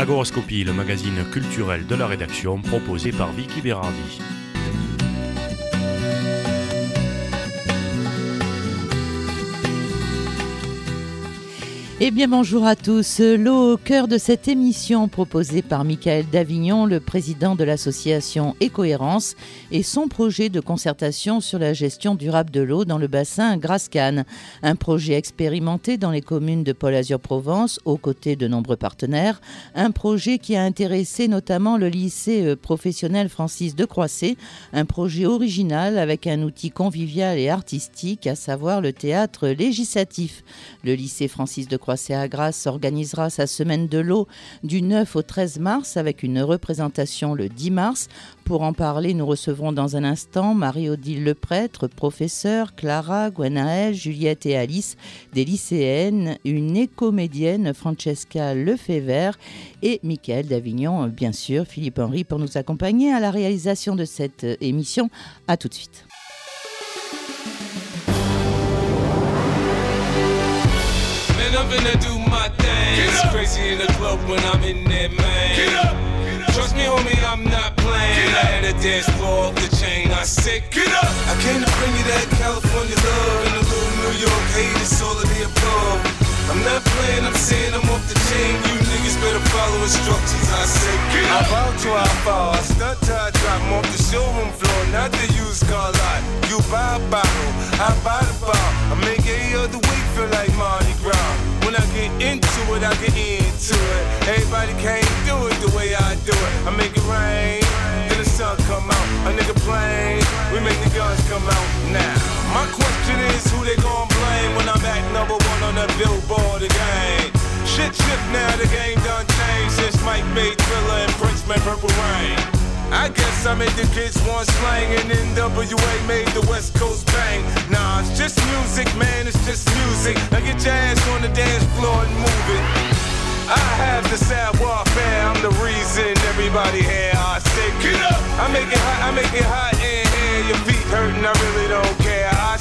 Agoroscopie, le magazine culturel de la rédaction proposé par Vicky Berardi. Eh bien bonjour à tous. L'eau au cœur de cette émission proposée par Michael Davignon, le président de l'association Écohérence, et son projet de concertation sur la gestion durable de l'eau dans le bassin Grascan. Un projet expérimenté dans les communes de Pôle Azur Provence aux côtés de nombreux partenaires. Un projet qui a intéressé notamment le lycée euh, professionnel Francis de Croisset. Un projet original avec un outil convivial et artistique, à savoir le théâtre législatif. Le lycée Francis de Croisset à Grasse organisera sa semaine de l'eau du 9 au 13 mars avec une représentation le 10 mars. Pour en parler, nous recevrons dans un instant Marie-Odile Leprêtre, professeure, Clara, Gwenaël, Juliette et Alice, des lycéennes, une écomédienne, Francesca Lefebvre et Michael d'Avignon, bien sûr, Philippe Henry pour nous accompagner à la réalisation de cette émission. A tout de suite. Finna do my thing. It's crazy in the club when I'm in there, man. Get up. Get Trust me, homie, I'm not playing. I had a dance floor off the chain. I said, get up. I came to bring you that California love and a little New York hate. It's all of the above. I'm not playing, I'm saying I'm off the chain. You niggas better follow instructions. I say, get up. I bow to I fall. I stunt till I drop. I'm off the showroom floor, not the used car lot. You buy a bottle, I buy the bar. I make every other week feel like Mardi Gras. When I get into it, I get into it. Everybody can't do it the way I do it. I make it rain, then the sun come out. A nigga plane, we make the guns come out now. My question is who they gon' blame when I'm at number one on the billboard again? Shit shift now, the game done changed since Mike made Thriller and Prince made Purple Rain. I guess I made the kids want slang and NWA made the West Coast bang. Nah, it's just music, man, it's just music. Now get your ass on the dance floor and move it. I have the sad warfare, I'm the reason everybody here. I say, get up! I make it hot, I make it hot in here. Your feet hurting, I really don't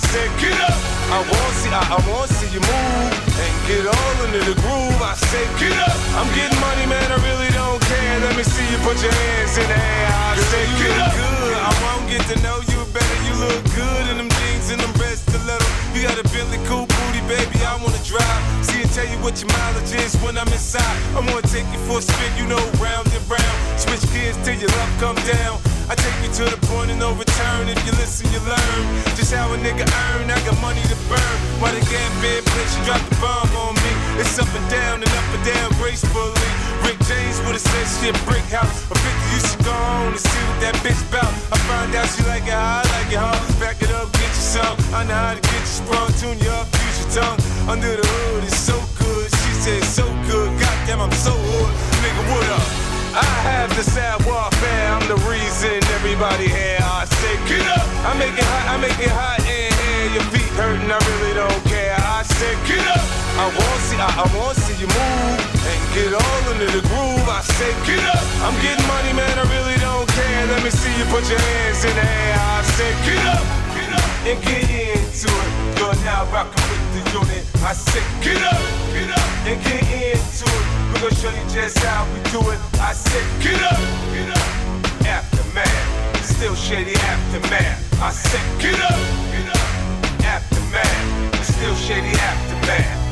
say, get up! I want see, I, I want see you move and get all into the groove. I say, get up! I'm getting money, man, I really don't care. Let me see you put your hands in the air. I say, get up! Good, I won't get to know you better. You look good in them jeans and them red stilettos. You got a Bentley cool booty, baby. I wanna drive. See and tell you what your mileage is when I'm inside. I'm gonna take you for a spin, you know, round and round. Switch gears till your love come down. I take you to the point of no return. If you listen, you learn just how a nigga earn. I got money to burn. Why they get bad bitch, you drop the bomb on me. It's up and down and up and down gracefully. Rick James would've said shit brick house. A 50 you should go on and see what that bitch bout. I find out she like it how I like it, huh? Back it up, get you some. I know how to get you sprung, tune you up, use your tongue. Under the hood, it's so good. She said so good. Goddamn, I'm so hood. Nigga, what up? I have the sad warfare, I'm the reason everybody here. I say, get up! I make it hot, I make it hot in here. Your feet hurting, I really don't care. I say, get up! I want see, I, I want see you move and get all into the groove. I say, get up! I'm getting money, man, I really don't care. Let me see you put your hands in the air. I say, get up! Get up! And get into it. You're now rocking with the unit. I said, get up! Get up! And get into it. We're gonna show you just how we do it. I said, get up, get up. Aftermath, still shady aftermath. I said, get up, get up. Aftermath, still shady aftermath.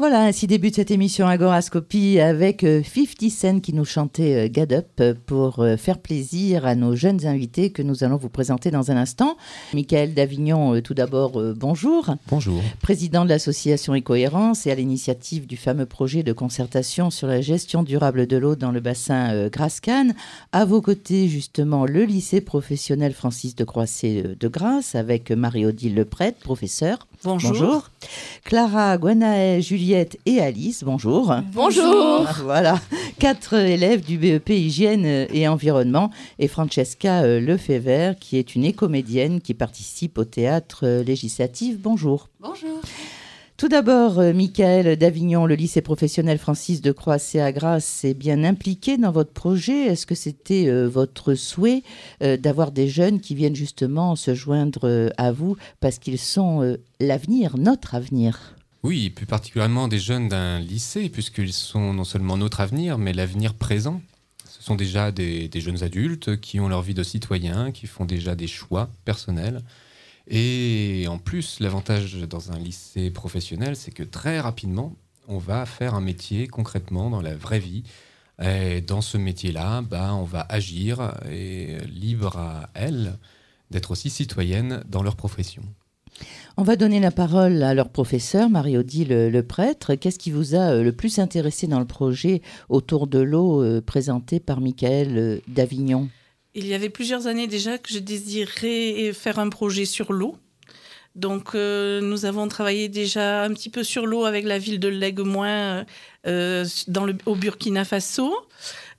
Voilà, ainsi débute cette émission Agorascopie avec 50 euh, Cent qui nous chantait euh, Get Up pour euh, faire plaisir à nos jeunes invités que nous allons vous présenter dans un instant. Michael Davignon, tout d'abord, bonjour. Bonjour. Président de l'association Écohérence et à l'initiative du fameux projet de concertation sur la gestion durable de l'eau dans le bassin Grascan. À vos côtés, justement, le lycée professionnel Francis de Croisset de Grasse avec Marie-Odile Leprêtre, professeur. Bonjour. bonjour. Clara, Gwenaël, Juliette et Alice, bonjour. Bonjour. Voilà, quatre élèves du BEP Hygiène et Environnement et Francesca Lefebvre qui est une écomédienne qui participe au théâtre législatif. Bonjour. Bonjour. Tout d'abord, euh, Michael d'Avignon, le lycée professionnel Francis de Croasset à Grasse est bien impliqué dans votre projet. Est-ce que c'était euh, votre souhait euh, d'avoir des jeunes qui viennent justement se joindre à vous parce qu'ils sont l'avenir, notre avenir? Oui, plus particulièrement des jeunes d'un lycée, puisqu'ils sont non seulement notre avenir, mais l'avenir présent. Ce sont déjà des, jeunes adultes qui ont leur vie de citoyens, qui font déjà des choix personnels. Et en plus, l'avantage dans un lycée professionnel, c'est que très rapidement, on va faire un métier concrètement dans la vraie vie. Et dans ce métier-là, bah, on va agir et libre à elles d'être aussi citoyennes dans leur profession. On va donner la parole à leur professeur, Marie-Odile le, prêtre. Qu'est-ce qui vous a euh, le plus intéressé dans le projet autour de l'eau euh, présenté par Michael euh, d'Avignon? Il y avait plusieurs années déjà que je désirais faire un projet sur l'eau. Donc, euh, nous avons travaillé déjà un petit peu sur l'eau avec la ville de Leguemoin euh, au Burkina Faso.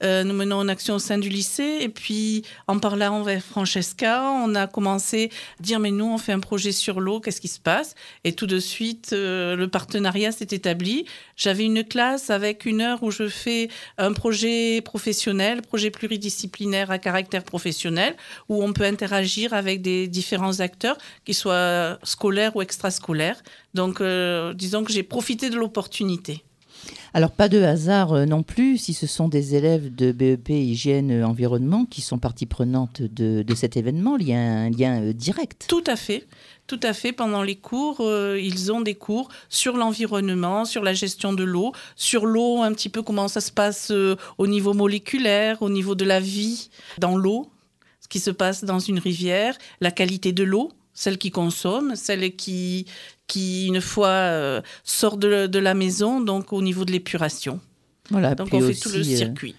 Euh, nous menons une action au sein du lycée. Et puis, en parlant avec Francesca, on a commencé à dire, mais nous, on fait un projet sur l'eau, qu'est-ce qui se passe? Et tout de suite, euh, le partenariat s'est établi. J'avais une classe avec une heure où je fais un projet professionnel, projet pluridisciplinaire à caractère professionnel, où on peut interagir avec des différents acteurs, qu'ils soient scolaires ou extrascolaires. Donc, euh, disons que j'ai profité de l'opportunité. Alors pas de hasard euh, non plus si ce sont des élèves de BEP Hygiène euh, Environnement qui sont partie prenante de, cet événement, il y a un lien euh, direct. Tout à fait. Tout à fait. Pendant les cours, ils ont des cours sur l'environnement, sur la gestion de l'eau, sur l'eau, un petit peu comment ça se passe au niveau moléculaire, au niveau de la vie dans l'eau, ce qui se passe dans une rivière, la qualité de l'eau celle qui consomme, celle qui, qui une fois euh, sort de, la maison, donc au niveau de l'épuration. Voilà, donc on fait tout le euh, circuit.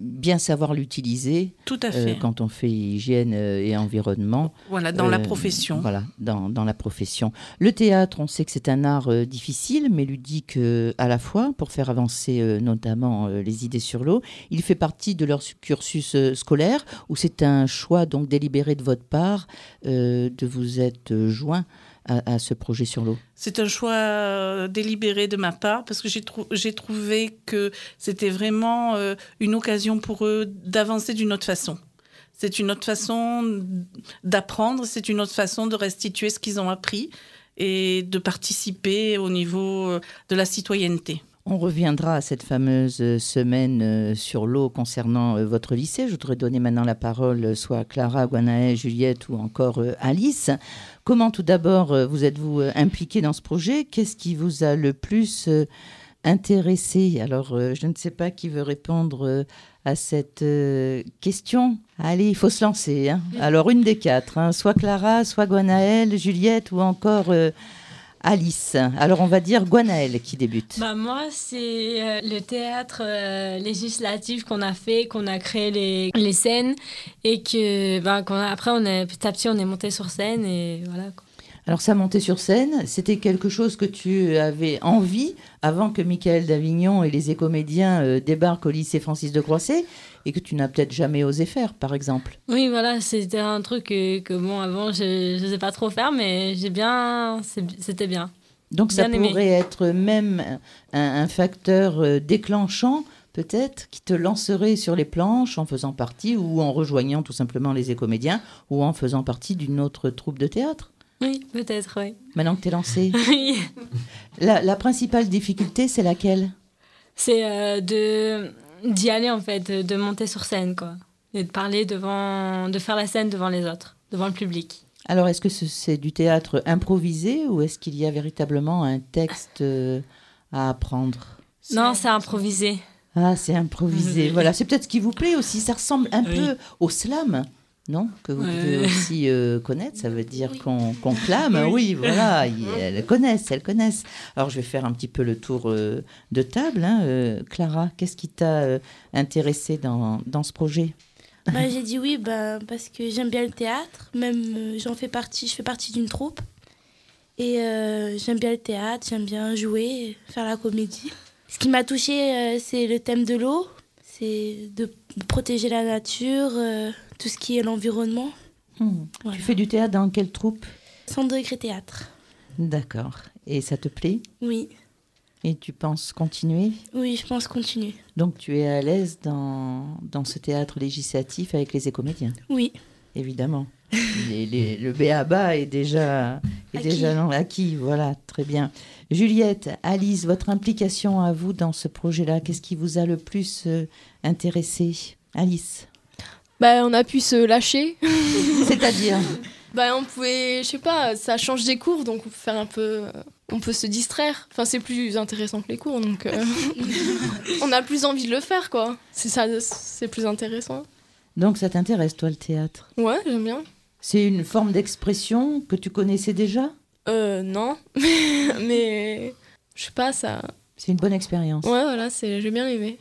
Bien savoir l'utiliser. Tout à fait. Euh, quand on fait hygiène et environnement. Voilà, dans la profession. Voilà, dans, dans, la profession. Le théâtre, on sait que c'est un art difficile, mais ludique à la fois, pour faire avancer notamment les idées sur l'eau. Il fait partie de leur cursus scolaire, ou c'est un choix donc délibéré de votre part de vous être joint à, ce projet sur l'eau C'est un choix euh, délibéré de ma part parce que j'ai trouvé que c'était vraiment euh, une occasion pour eux d'avancer d'une autre façon. C'est une autre façon d'apprendre, c'est une autre façon de restituer ce qu'ils ont appris et de participer au niveau euh, de la citoyenneté. On reviendra à cette fameuse semaine sur l'eau concernant votre lycée. Je voudrais donner maintenant la parole soit à Clara, Guanaë, Juliette ou encore Alice. Comment tout d'abord euh, vous êtes-vous euh, impliqué dans ce projet? Qu'est-ce qui vous a le plus euh, intéressé? Alors, je ne sais pas qui veut répondre à cette question. Allez, il faut se lancer. Hein. Alors, une des quatre, hein. soit Clara, soit Guanaëlle, Juliette ou encore Alice. Alors on va dire Guanaël qui débute. Bah moi c'est euh, le théâtre euh, législatif qu'on a fait, qu'on a créé les, les scènes et que bah, après on est petit à petit on est monté sur scène et voilà. Alors ça monter sur scène, c'était quelque chose que tu avais envie avant que Michael d'Avignon et les écomédiens euh, débarquent au lycée Francis de Croisset et que tu n'as peut-être jamais osé faire, par exemple. Oui, voilà, c'était un truc que, bon, avant, je ne sais pas trop faire, mais j'ai bien, c'était bien. Donc ça pourrait être même un, facteur euh, déclenchant peut-être, qui te lancerait sur les planches en faisant partie ou en rejoignant tout simplement les écomédiens ou en faisant partie d'une autre troupe de théâtre oui, peut-être, oui. Maintenant que tu es lancé Oui. La, principale difficulté, c'est laquelle? C'est euh, de d'y aller, en fait, de monter sur scène, quoi. Et de parler devant... de faire la scène devant les autres, devant le public. Alors, est-ce que c'est du théâtre improvisé ou est-ce qu'il y a véritablement un texte euh, à apprendre? Non, c'est improvisé. Ah, c'est improvisé. Voilà, c'est peut-être ce qui vous plaît aussi. Ça ressemble un peu au slam non Que vous pouvez aussi euh, connaître, ça veut dire qu'on clame. Oui, voilà, elles connaissent, elles connaissent. Alors je vais faire un petit peu le tour euh, de table. Hein. Euh, Clara, qu'est-ce qui t'a intéressé dans, dans, ce projet? Bah, J'ai dit oui bah, parce que j'aime bien le théâtre, même j'en fais partie, je fais partie d'une troupe. Et j'aime bien le théâtre, j'aime bien jouer, faire la comédie. Ce qui m'a touchée, c'est le thème de l'eau, c'est de protéger la nature, tout ce qui est l'environnement. Hmm. Tu fais du théâtre dans quelle troupe? Centre degré théâtre. D'accord. Et ça te plaît? Oui, Et tu penses continuer? Oui, je pense continuer. Donc tu es à l'aise dans, dans ce théâtre législatif avec les écomédiens, Oui, évidemment. Les- les- le BABA est déjà, est Acquis. déjà dans l'acquis, voilà, très bien. Juliette, Alice, votre implication à vous dans ce projet-là, qu'est-ce qui vous a le plus euh, intéressé? Alice Bah, on a pu se lâcher. C'est-à-dire Bah, on pouvait, je sais pas, ça change des cours, donc on peut faire un peu. On peut se distraire. Enfin, c'est plus intéressant que les cours, donc euh, on a plus envie de le faire, quoi. C'est ça, c'est plus intéressant. Donc ça t'intéresse, toi, le théâtre? Ouais, j'aime bien. C'est une forme d'expression que tu connaissais déjà? Euh, non, mais je sais pas, ça. C'est une bonne expérience. Ouais, voilà, c'est, j'ai bien aimé.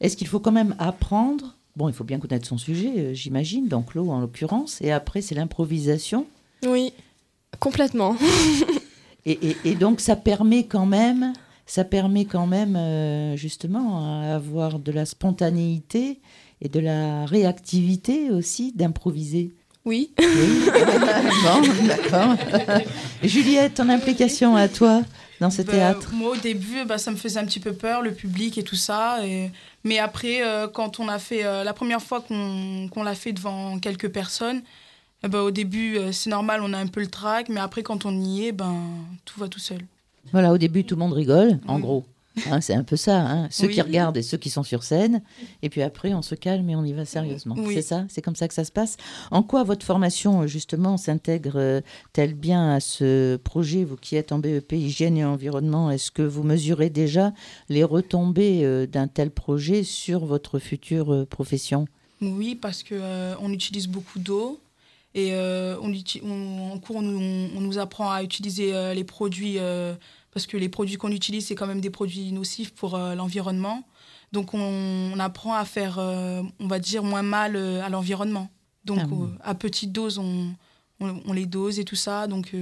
Est-ce qu'il faut quand même apprendre Bon, il faut bien connaître son sujet, euh, j'imagine, donc l'eau en l'occurrence, et après c'est l'improvisation. Oui, complètement. Et, et- et donc ça permet quand même, ça permet quand même euh, justement à avoir de la spontanéité et de la réactivité aussi d'improviser. Oui. Oui. bon, d'accord. Juliette, ton implication à toi dans ce Bah, théâtre Moi, au début, bah, ça me faisait un petit peu peur, le public et tout ça. Et... Mais après, euh, quand on a fait euh, la première fois qu'on qu'on l'a fait devant quelques personnes, eh ben, au début, euh, c'est normal, on a un peu le trac. Mais après, quand on y est, ben, tout va tout seul. Voilà, au début tout le monde rigole, en Oui. gros. Hein, c'est un peu ça, hein. ceux Oui. qui regardent et ceux qui sont sur scène. Et puis après, on se calme et on y va sérieusement. Oui. C'est ça C'est comme ça que ça se passe En quoi votre formation, justement, s'intègre-t-elle bien à ce projet Vous qui êtes en BEP Hygiène et Environnement, est-ce que vous mesurez déjà les retombées euh, d'un tel projet sur votre future euh, profession? Oui, parce que euh, on utilise beaucoup d'eau. Et euh, on, en cours, on, nous- on nous apprend à utiliser euh, les produits, euh, parce que les produits qu'on utilise, c'est quand même des produits nocifs pour euh, l'environnement. Donc on, on apprend à faire, euh, on va dire, moins mal euh, à l'environnement. Donc Ah à petite dose, on, on, on les dose et tout ça. Donc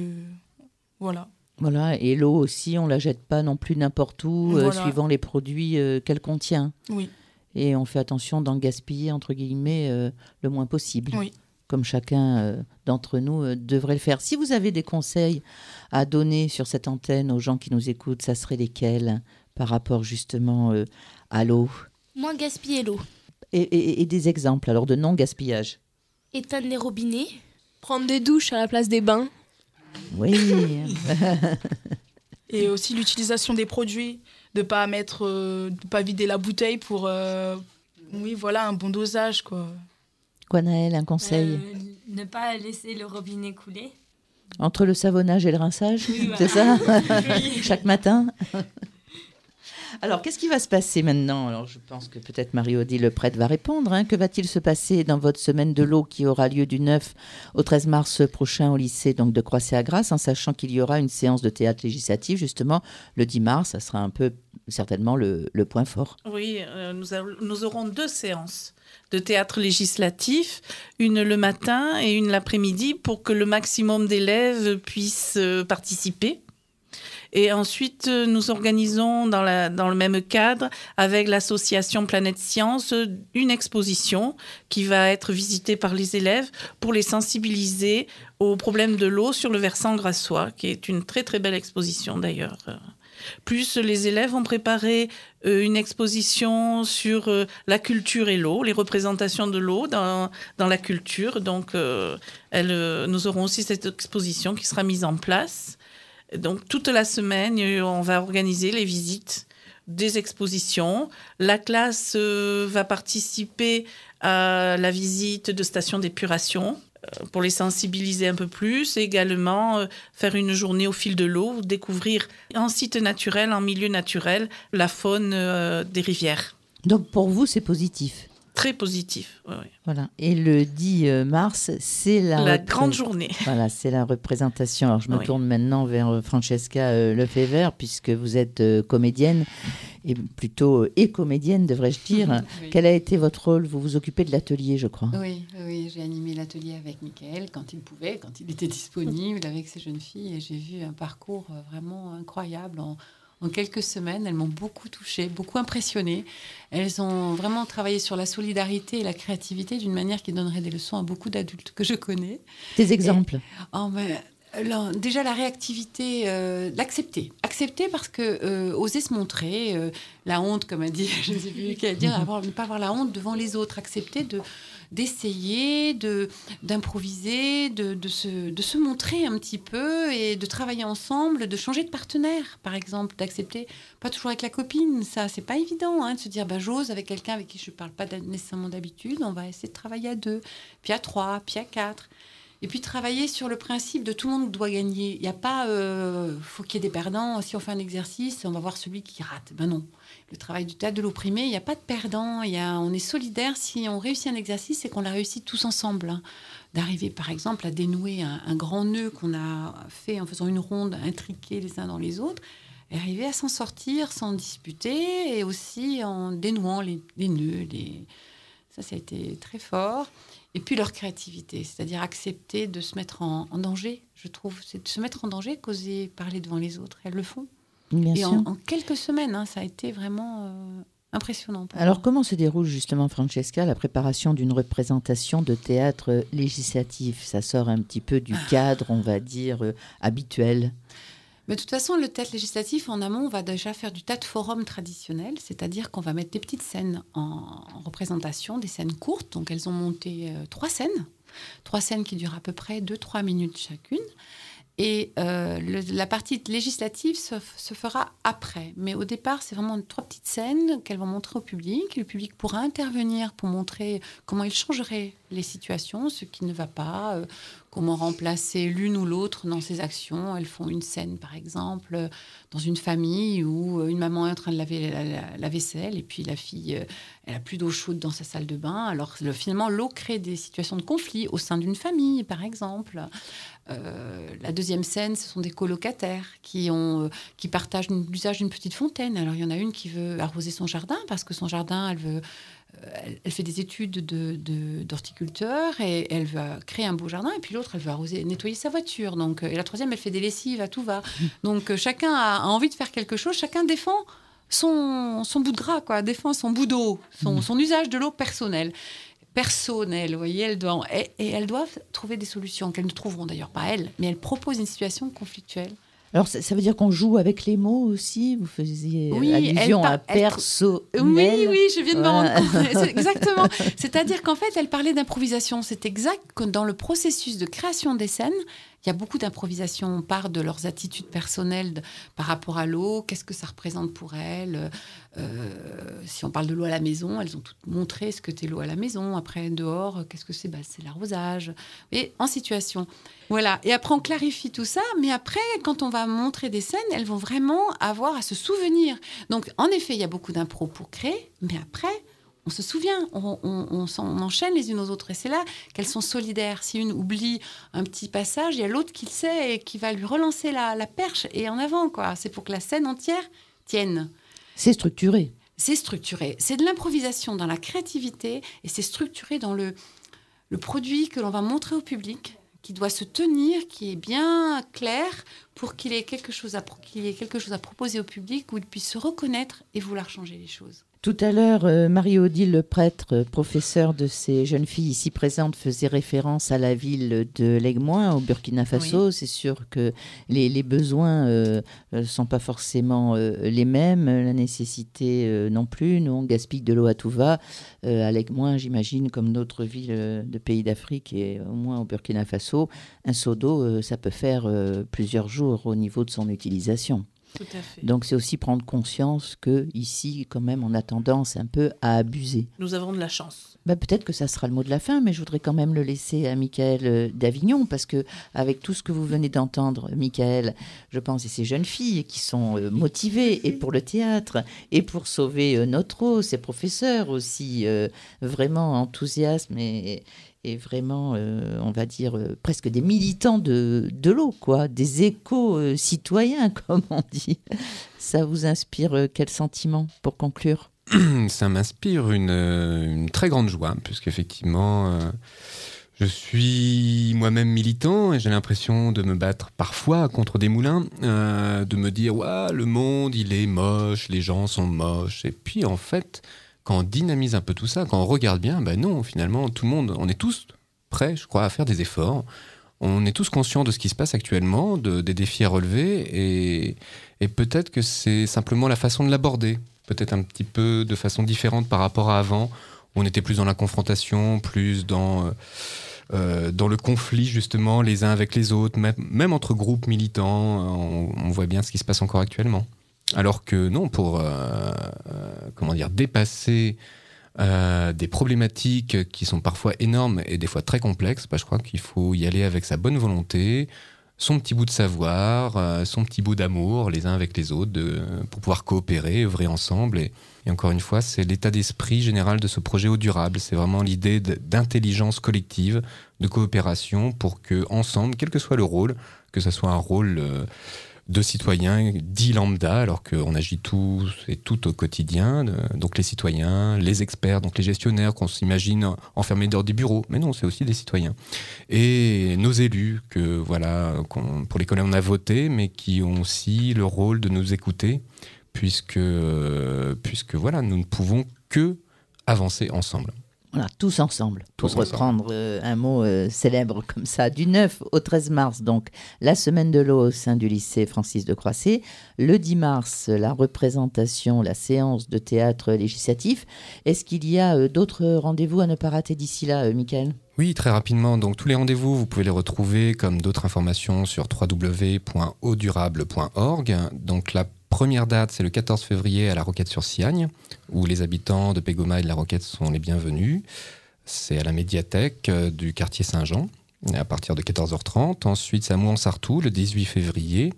voilà. Voilà, et l'eau aussi, on la jette pas non plus n'importe où, Voilà. suivant les produits qu'elle contient. Oui, Et on fait attention d'en gaspiller, entre guillemets, le moins possible. oui. Comme chacun euh, d'entre nous euh, devrait le faire. Si vous avez des conseils à donner sur cette antenne aux gens qui nous écoutent, ça serait lesquels par rapport justement euh, à l'eau? Moins gaspiller l'eau. et, et- et des exemples alors de non-gaspillage. Éteindre les robinets. Prendre des douches à la place des bains. Oui, Et aussi l'utilisation des produits, de pas mettre, euh, de pas vider la bouteille pour, euh, oui, voilà, un bon dosage quoi. Quoi Naël, un conseil Euh, ne pas laisser le robinet couler. Entre le savonnage et le rinçage, Oui, c'est ça Oui. Chaque matin Alors, qu'est-ce qui va se passer maintenant? Alors, je pense que peut-être Marie-Odile Prête va répondre. hein. Que va-t-il se passer dans votre semaine de l'eau qui aura lieu du 9 au 13 mars prochain au lycée donc de Croissy-à-Grasse, en sachant qu'il y aura une séance de théâtre législatif justement le 10 mars. Ça sera un peu certainement le, point fort. Oui, euh, nous, nous aurons deux séances de théâtre législatif, une le matin et une l'après-midi, pour que le maximum d'élèves puissent euh, participer. Et ensuite, euh, nous organisons dans, la, dans le même cadre, avec l'association Planète Science, une exposition qui va être visitée par les élèves pour les sensibiliser aux problèmes de l'eau sur le versant grassois, qui est une très très belle exposition d'ailleurs. Plus les élèves ont préparé euh, une exposition sur euh, la culture et l'eau, les représentations de l'eau dans, dans la culture. Donc, euh, nous aurons aussi cette exposition qui sera mise en place. Donc, toute la semaine, on va organiser les visites des expositions. La classe va participer à la visite de stations d'épuration pour les sensibiliser un peu plus, et également euh, faire une journée au fil de l'eau, découvrir en site naturel, en milieu naturel, la faune euh, des rivières. Donc, pour vous, c'est positif? Très positif. ouais, ouais. Voilà. Et le 10 euh, mars, c'est la, grande journée. Voilà, c'est la représentation. Alors, je me Oui. tourne maintenant vers euh, Francesca euh, Lefebvre, puisque vous êtes comédienne, et plutôt et comédienne, devrais-je dire. Oui. Quel a été votre rôle? Vous vous occupez de l'atelier, je crois. Oui, oui, j'ai animé l'atelier avec Michael quand il pouvait, quand il était disponible avec ces jeunes filles. Et j'ai vu un parcours vraiment incroyable. En, en quelques semaines, elles m'ont beaucoup touchée, beaucoup impressionnée. Elles ont vraiment travaillé sur la solidarité et la créativité d'une manière qui donnerait des leçons à beaucoup d'adultes que je connais. Des exemples Oh, mais, Alors, déjà la réactivité, euh, l'accepter. Accepter parce que euh, oser se montrer, euh, la honte, comme a dit, je ne sais plus qui a dit, avoir, ne pas avoir la honte devant les autres, accepter de d'essayer, de d'improviser, de, de, se, de se montrer un petit peu et de travailler ensemble, de changer de partenaire, par exemple, d'accepter, pas toujours avec la copine, ça c'est pas évident, hein, de se dire bah, j'ose avec quelqu'un avec qui je parle pas nécessairement d'habitude, on va essayer de travailler à deux, puis à trois, puis à quatre. Et puis travailler sur le principe de tout le monde doit gagner. Il n'y a pas, euh, faut qu'il y ait des perdants. Si on fait un exercice, on va voir celui qui rate. Ben non. Le travail du théâtre de l'opprimé, il n'y a pas de perdants. Il y a, on est solidaire. Si on réussit un exercice, c'est qu'on l'a réussi tous ensemble. hein. D'arriver, par exemple, à dénouer un, grand nœud qu'on a fait en faisant une ronde intriquée les uns dans les autres. Et arriver à s'en sortir sans disputer et aussi en dénouant les, nœuds. Ça, ça a été très fort. Et puis leur créativité, c'est-à-dire accepter de se mettre en, en danger, je trouve. C'est de se mettre en danger qu'oser parler devant les autres. Elles le font. Bien Et sûr. en, en quelques semaines, hein, ça a été vraiment euh, impressionnant. Alors moi. comment se déroule justement, Francesca, la préparation d'une représentation de théâtre législatif? Ça sort un petit peu du cadre, on va dire, euh, habituel. Mais de toute façon, le théâtre législatif, en amont, on va déjà faire du théâtre forum traditionnel, c'est-à-dire qu'on va mettre des petites scènes en, en représentation, des scènes courtes. Donc, elles ont monté euh, trois scènes, trois scènes qui durent à peu près 2-3 minutes chacune. Et euh, la partie législative se, se fera après. Mais au départ, c'est vraiment trois petites scènes qu'elles vont montrer au public. Le public pourra intervenir pour montrer comment il changerait les situations, ce qui ne va pas, euh, comment remplacer l'une ou l'autre dans ses actions. Elles font une scène, par exemple, euh, dans une famille où euh, une maman est en train de laver la, vaisselle et puis la fille, euh, elle a plus d'eau chaude dans sa salle de bain. Alors le- finalement, l'eau crée des situations de conflit au sein d'une famille, par exemple. La deuxième scène, ce sont des colocataires qui, ont, qui partagent l'usage d'une petite fontaine. Alors, il y en a une qui veut arroser son jardin parce que son jardin, elle veut. Euh, Elle, elle fait des études de- de- d'horticulteur et elle veut créer un beau jardin. Et puis l'autre, elle veut arroser, nettoyer sa voiture. Donc, euh, et la troisième, elle fait des lessives à tout va. Donc, euh, chacun a, a envie de faire quelque chose. Chacun défend son, son bout de gras, quoi, défend son bout d'eau, son, son usage de l'eau personnelle personnelle, vous voyez, elles doivent, et, et elles doivent trouver des solutions qu'elles ne trouveront d'ailleurs pas elles, mais elles proposent une situation conflictuelle. Alors ça, ça veut dire qu'on joue avec les mots aussi Vous faisiez Oui, allusion à elle personnel. Oui, oui, je viens de me rendre compte. Exactement. C'est-à-dire qu'en fait, elle parlait d'improvisation. C'est exact que dans le processus de création des scènes, il y a beaucoup d'improvisation. On part de leurs attitudes personnelles par rapport à l'eau. Qu'est-ce que ça représente pour elles? Euh, Si on parle de l'eau à la maison, elles ont toutes montré ce que c'est l'eau à la maison. Après, dehors, qu'est-ce que c'est? Bah, C'est l'arrosage. Et en situation. Voilà. Et après, on clarifie tout ça. Mais après, quand on va montrer des scènes, elles vont vraiment avoir à se souvenir. Donc, en effet, il y a beaucoup d'impro pour créer. Mais après, on se souvient, on, on- on s'en- on enchaîne les unes aux autres. Et c'est là qu'elles sont solidaires. Si une oublie un petit passage, il y a l'autre qui le sait et qui va lui relancer la, la perche et en avant. quoi. C'est pour que la scène entière tienne. C'est structuré. C'est structuré. C'est de l'improvisation dans la créativité et c'est structuré dans le, le produit que l'on va montrer au public qui doit se tenir, qui est bien clair pour qu'il ait quelque chose à, pro- qu'il y ait quelque chose à proposer au public où il puisse se reconnaître et vouloir changer les choses. Tout à l'heure, euh, Marie-Odile, le prêtre, euh, professeur de ces jeunes filles ici présentes, faisait référence à la ville de l'Aiguemoin, au Burkina Faso. C'est sûr que les, les besoins ne sont pas forcément euh, les mêmes, la nécessité euh, non plus. Nous, on gaspille de l'eau à tout va. Euh, à l'Aiguemoin, j'imagine, comme d'autres villes euh, de pays d'Afrique et au moins au Burkina Faso, un seau d'eau, euh, ça peut faire euh, plusieurs jours au niveau de son utilisation. Tout à fait. Donc c'est aussi prendre conscience que ici, quand même, on a tendance un peu à abuser. Nous avons de la chance. Bah, peut-être que ça sera le mot de la fin, mais je voudrais quand même le laisser à Michael euh, d'Avignon, parce que avec tout ce que vous venez d'entendre, Michael, je pense, et ces jeunes filles qui sont euh, motivées et pour le théâtre et pour sauver euh, notre eau, ces professeurs aussi euh, vraiment enthousiastes et, vraiment, euh, on va dire, euh, presque des militants de, de l'eau, quoi, des éco-citoyens, comme on dit. Ça vous inspire euh, quel sentiment pour conclure? Ça m'inspire une, très grande joie, puisqu'effectivement, je suis moi-même militant et j'ai l'impression de me battre parfois contre des moulins, de me dire Ouah, le monde il est moche, les gens sont moches. Et puis en fait, quand on dynamise un peu tout ça, quand on regarde bien, ben non, finalement, tout le monde, on est tous prêts, je crois, à faire des efforts. on est tous conscients de ce qui se passe actuellement, de, des défis à relever, et, peut-être que c'est simplement la façon de l'aborder, peut-être un petit peu de façon différente par rapport à avant, on était plus dans la confrontation, plus dans... Euh, euh, dans le conflit justement les uns avec les autres, même, entre groupes militants, on, voit bien ce qui se passe encore actuellement. Alors que non, pour euh, euh, comment dire dépasser euh, des problématiques qui sont parfois énormes et des fois très complexes, bah, je crois qu'il faut y aller avec sa bonne volonté, son petit bout de savoir, euh, son petit bout d'amour les uns avec les autres, de, pour pouvoir coopérer, œuvrer ensemble. Et, et encore une fois, c'est l'état d'esprit général de ce projet au durable. C'est vraiment l'idée d'intelligence collective, de coopération, pour que ensemble, quel que soit le rôle, que ce soit un rôle euh, de citoyens dits lambda, alors qu'on agit tous et tout au quotidien. Donc les citoyens, les experts, donc les gestionnaires qu'on s'imagine enfermés dans des bureaux. Mais non, c'est aussi des citoyens. Et nos élus, que voilà, pour lesquels on a voté, mais qui ont aussi le rôle de nous écouter, puisque, puisque voilà, nous ne pouvons que avancer ensemble. Voilà, tous ensemble, pour tous reprendre ensemble. Euh, un mot euh, célèbre comme ça. Du 9 au 13 mars, donc, la semaine de l'eau au sein du lycée Francis de Croisset. Le 10 mars, la représentation, la séance de théâtre législatif. Est-ce qu'il y a euh, d'autres rendez-vous à ne pas rater d'ici là, Michael oui, très rapidement. Donc tous les rendez-vous, vous pouvez les retrouver comme d'autres informations sur www.audurable.org. Donc la première date, c'est le 14 février à la Roquette-sur-Siagne, où les habitants de Pégoma et de la Roquette sont les bienvenus. C'est à la médiathèque euh, du quartier Saint-Jean, à partir de 14h30. Ensuite, c'est à Mouansartou, le 18 février,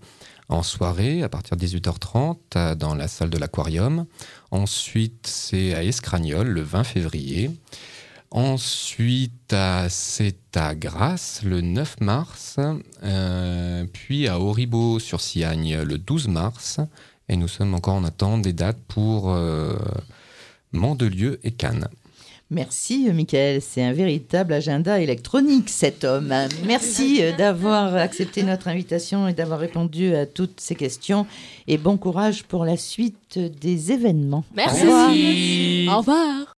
en soirée, à partir de 18h30, dans la salle de l'aquarium. Ensuite, c'est à Escragnol, le 20 février. Ensuite, c'est à Grasse le 9 mars, euh, puis à Auribeau-sur-Siagne le 12 mars, et nous sommes encore en attente des dates pour euh, Mandelieu et Cannes. Merci, Michael. C'est un véritable agenda électronique, cet homme. Merci d'avoir accepté notre invitation et d'avoir répondu à toutes ces questions. Et bon courage pour la suite des événements. Merci. Au revoir. Au revoir.